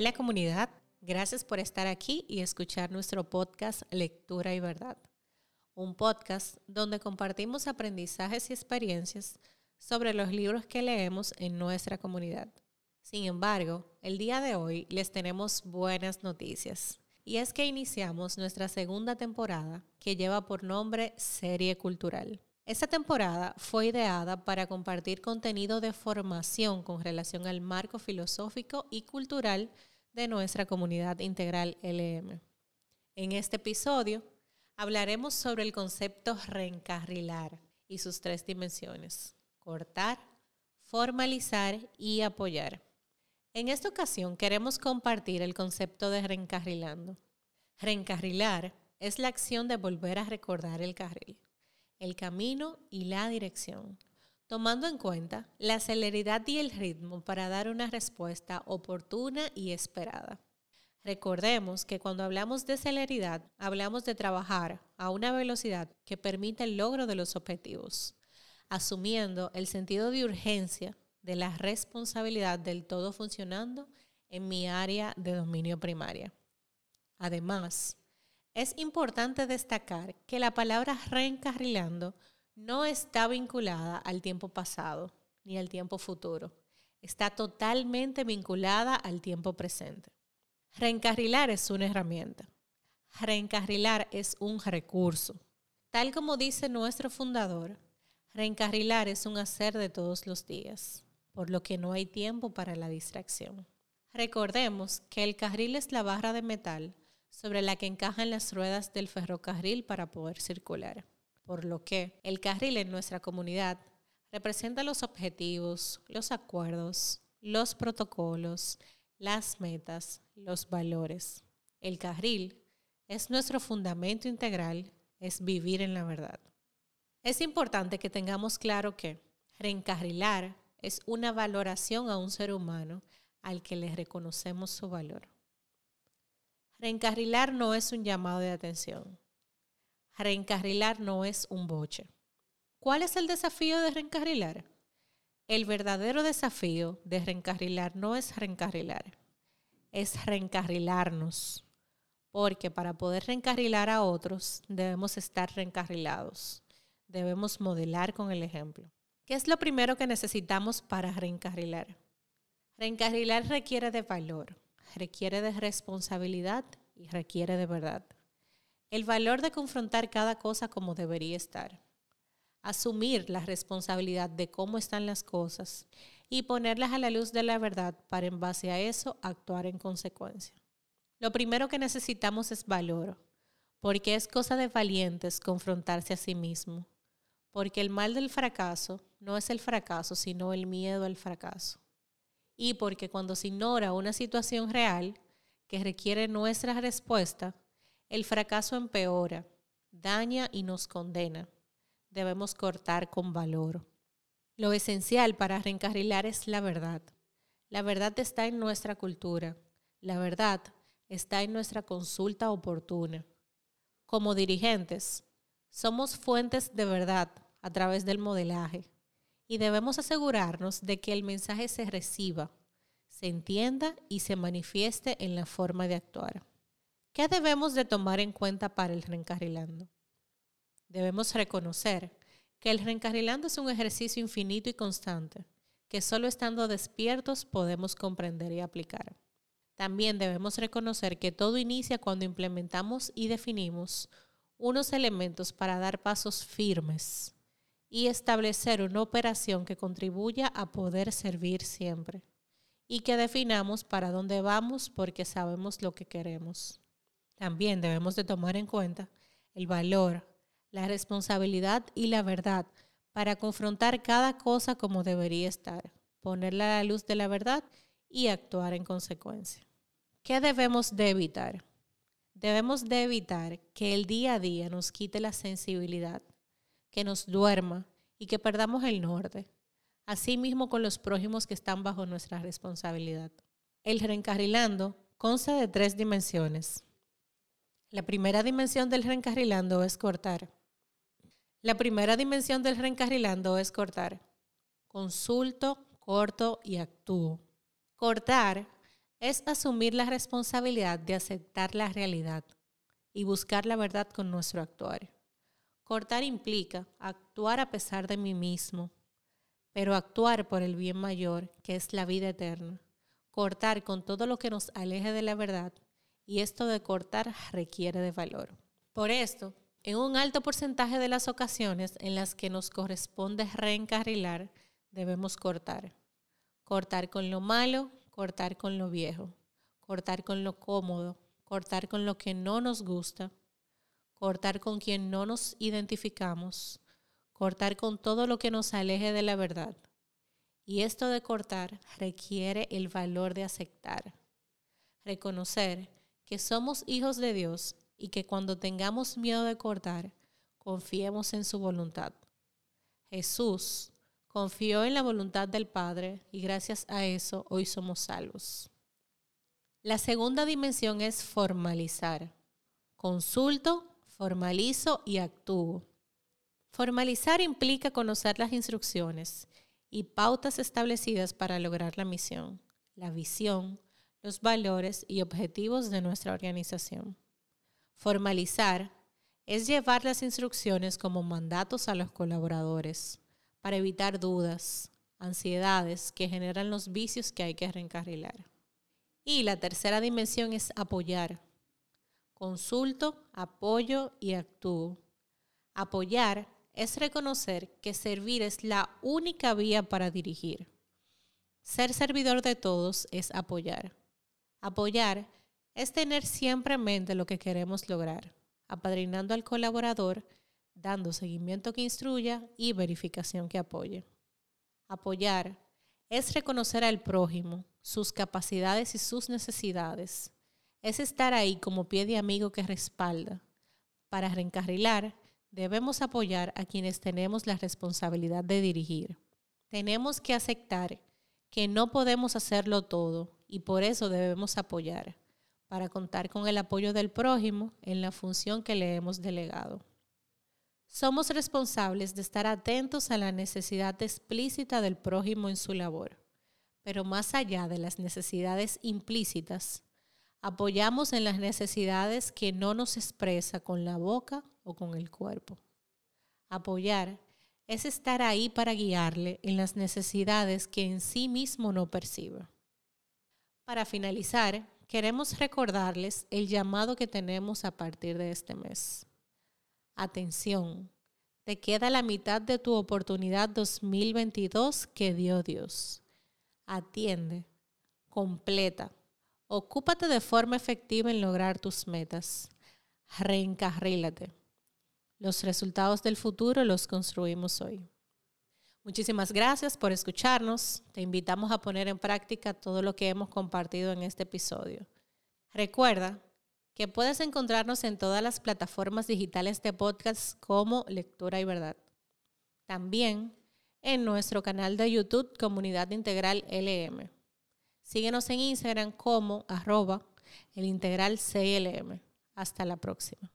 Hola comunidad, gracias por estar aquí y escuchar nuestro podcast Lectura y Verdad, un podcast donde compartimos aprendizajes y experiencias sobre los libros que leemos en nuestra comunidad. Sin embargo, el día de hoy les tenemos buenas noticias. Y es que iniciamos nuestra segunda temporada que lleva por nombre Serie Cultural. Esta temporada fue ideada para compartir contenido de formación con relación al marco filosófico y cultural de nuestra comunidad integral LM. En este episodio hablaremos sobre el concepto reencarrilar y sus tres dimensiones, cortar, formalizar y apoyar. En esta ocasión queremos compartir el concepto de reencarrilando. Reencarrilar es la acción de volver a recordar el carril el camino y la dirección, tomando en cuenta la celeridad y el ritmo para dar una respuesta oportuna y esperada. Recordemos que cuando hablamos de celeridad, hablamos de trabajar a una velocidad que permita el logro de los objetivos, asumiendo el sentido de urgencia de la responsabilidad del todo funcionando en mi área de dominio primaria. Además, es importante destacar que la palabra reencarrilando no está vinculada al tiempo pasado ni al tiempo futuro. Está totalmente vinculada al tiempo presente. Reencarrilar es una herramienta. Reencarrilar es un recurso. Tal como dice nuestro fundador, reencarrilar es un hacer de todos los días, por lo que no hay tiempo para la distracción. Recordemos que el carril es la barra de metal sobre la que encajan las ruedas del ferrocarril para poder circular. Por lo que el carril en nuestra comunidad representa los objetivos, los acuerdos, los protocolos, las metas, los valores. El carril es nuestro fundamento integral, es vivir en la verdad. Es importante que tengamos claro que reencarrilar es una valoración a un ser humano al que le reconocemos su valor. Reencarrilar no es un llamado de atención. Reencarrilar no es un boche. ¿Cuál es el desafío de reencarrilar? El verdadero desafío de reencarrilar no es reencarrilar, es reencarrilarnos. Porque para poder reencarrilar a otros debemos estar reencarrilados. Debemos modelar con el ejemplo. ¿Qué es lo primero que necesitamos para reencarrilar? Reencarrilar requiere de valor requiere de responsabilidad y requiere de verdad. El valor de confrontar cada cosa como debería estar. Asumir la responsabilidad de cómo están las cosas y ponerlas a la luz de la verdad para en base a eso actuar en consecuencia. Lo primero que necesitamos es valor, porque es cosa de valientes confrontarse a sí mismo, porque el mal del fracaso no es el fracaso, sino el miedo al fracaso y porque cuando se ignora una situación real que requiere nuestra respuesta, el fracaso empeora, daña y nos condena. Debemos cortar con valor. Lo esencial para reencarrilar es la verdad. La verdad está en nuestra cultura. La verdad está en nuestra consulta oportuna. Como dirigentes, somos fuentes de verdad a través del modelaje y debemos asegurarnos de que el mensaje se reciba, se entienda y se manifieste en la forma de actuar. ¿Qué debemos de tomar en cuenta para el reencarrilando? Debemos reconocer que el reencarrilando es un ejercicio infinito y constante, que solo estando despiertos podemos comprender y aplicar. También debemos reconocer que todo inicia cuando implementamos y definimos unos elementos para dar pasos firmes y establecer una operación que contribuya a poder servir siempre y que definamos para dónde vamos porque sabemos lo que queremos. También debemos de tomar en cuenta el valor, la responsabilidad y la verdad para confrontar cada cosa como debería estar, ponerla a la luz de la verdad y actuar en consecuencia. ¿Qué debemos de evitar? Debemos de evitar que el día a día nos quite la sensibilidad que nos duerma y que perdamos el norte. Asimismo con los prójimos que están bajo nuestra responsabilidad. El reencarrilando consta de tres dimensiones. La primera dimensión del reencarrilando es cortar. La primera dimensión del reencarrilando es cortar. Consulto, corto y actúo. Cortar es asumir la responsabilidad de aceptar la realidad y buscar la verdad con nuestro actuar. Cortar implica actuar a pesar de mí mismo, pero actuar por el bien mayor, que es la vida eterna. Cortar con todo lo que nos aleje de la verdad, y esto de cortar requiere de valor. Por esto, en un alto porcentaje de las ocasiones en las que nos corresponde reencarrilar, debemos cortar. Cortar con lo malo, cortar con lo viejo, cortar con lo cómodo, cortar con lo que no nos gusta, cortar con quien no nos identificamos, cortar con todo lo que nos aleje de la verdad. Y esto de cortar requiere el valor de aceptar, reconocer que somos hijos de Dios y que cuando tengamos miedo de cortar, confiemos en su voluntad. Jesús confió en la voluntad del Padre y gracias a eso hoy somos salvos. La segunda dimensión es formalizar. Consulto, formalizo y actúo. Formalizar implica conocer las instrucciones y pautas establecidas para lograr la misión, la visión, los valores y objetivos de nuestra organización. Formalizar es llevar las instrucciones como mandatos a los colaboradores para evitar dudas, ansiedades que generan los vicios que hay que reencarrilar. Y la tercera dimensión es apoyar. Consulto, apoyo y actúo. Apoyar es reconocer que servir es la única vía para dirigir. Ser servidor de todos es apoyar. Apoyar es tener siempre en mente lo que queremos lograr, apadrinando al colaborador dando seguimiento que instruya y verificación que apoye. Apoyar es reconocer al prójimo, sus capacidades y sus necesidades. Es estar ahí como pie de amigo que respalda. Para reencarrilar, debemos apoyar a quienes tenemos la responsabilidad de dirigir. Tenemos que aceptar que no podemos hacerlo todo y por eso debemos apoyar, para contar con el apoyo del prójimo en la función que le hemos delegado. Somos responsables de estar atentos a la necesidad explícita del prójimo en su labor, pero más allá de las necesidades implícitas, apoyamos en las necesidades que no nos expresa con la boca o con el cuerpo. Apoyar es estar ahí para guiarle en las necesidades que en sí mismo no percibe. Para finalizar, queremos recordarles el llamado que tenemos a partir de este mes. Atención, te queda la mitad de tu oportunidad 2022 que dio Dios. Atiende, completa, ocúpate de forma efectiva en lograr tus metas. Reencarrílate. Los resultados del futuro los construimos hoy. Muchísimas gracias por escucharnos. Te invitamos a poner en práctica todo lo que hemos compartido en este episodio. Recuerda que puedes encontrarnos en todas las plataformas digitales de podcast como Lectura y Verdad. También en nuestro canal de YouTube Comunidad Integral LM. Síguenos en Instagram como arroba el integral CLM. Hasta la próxima.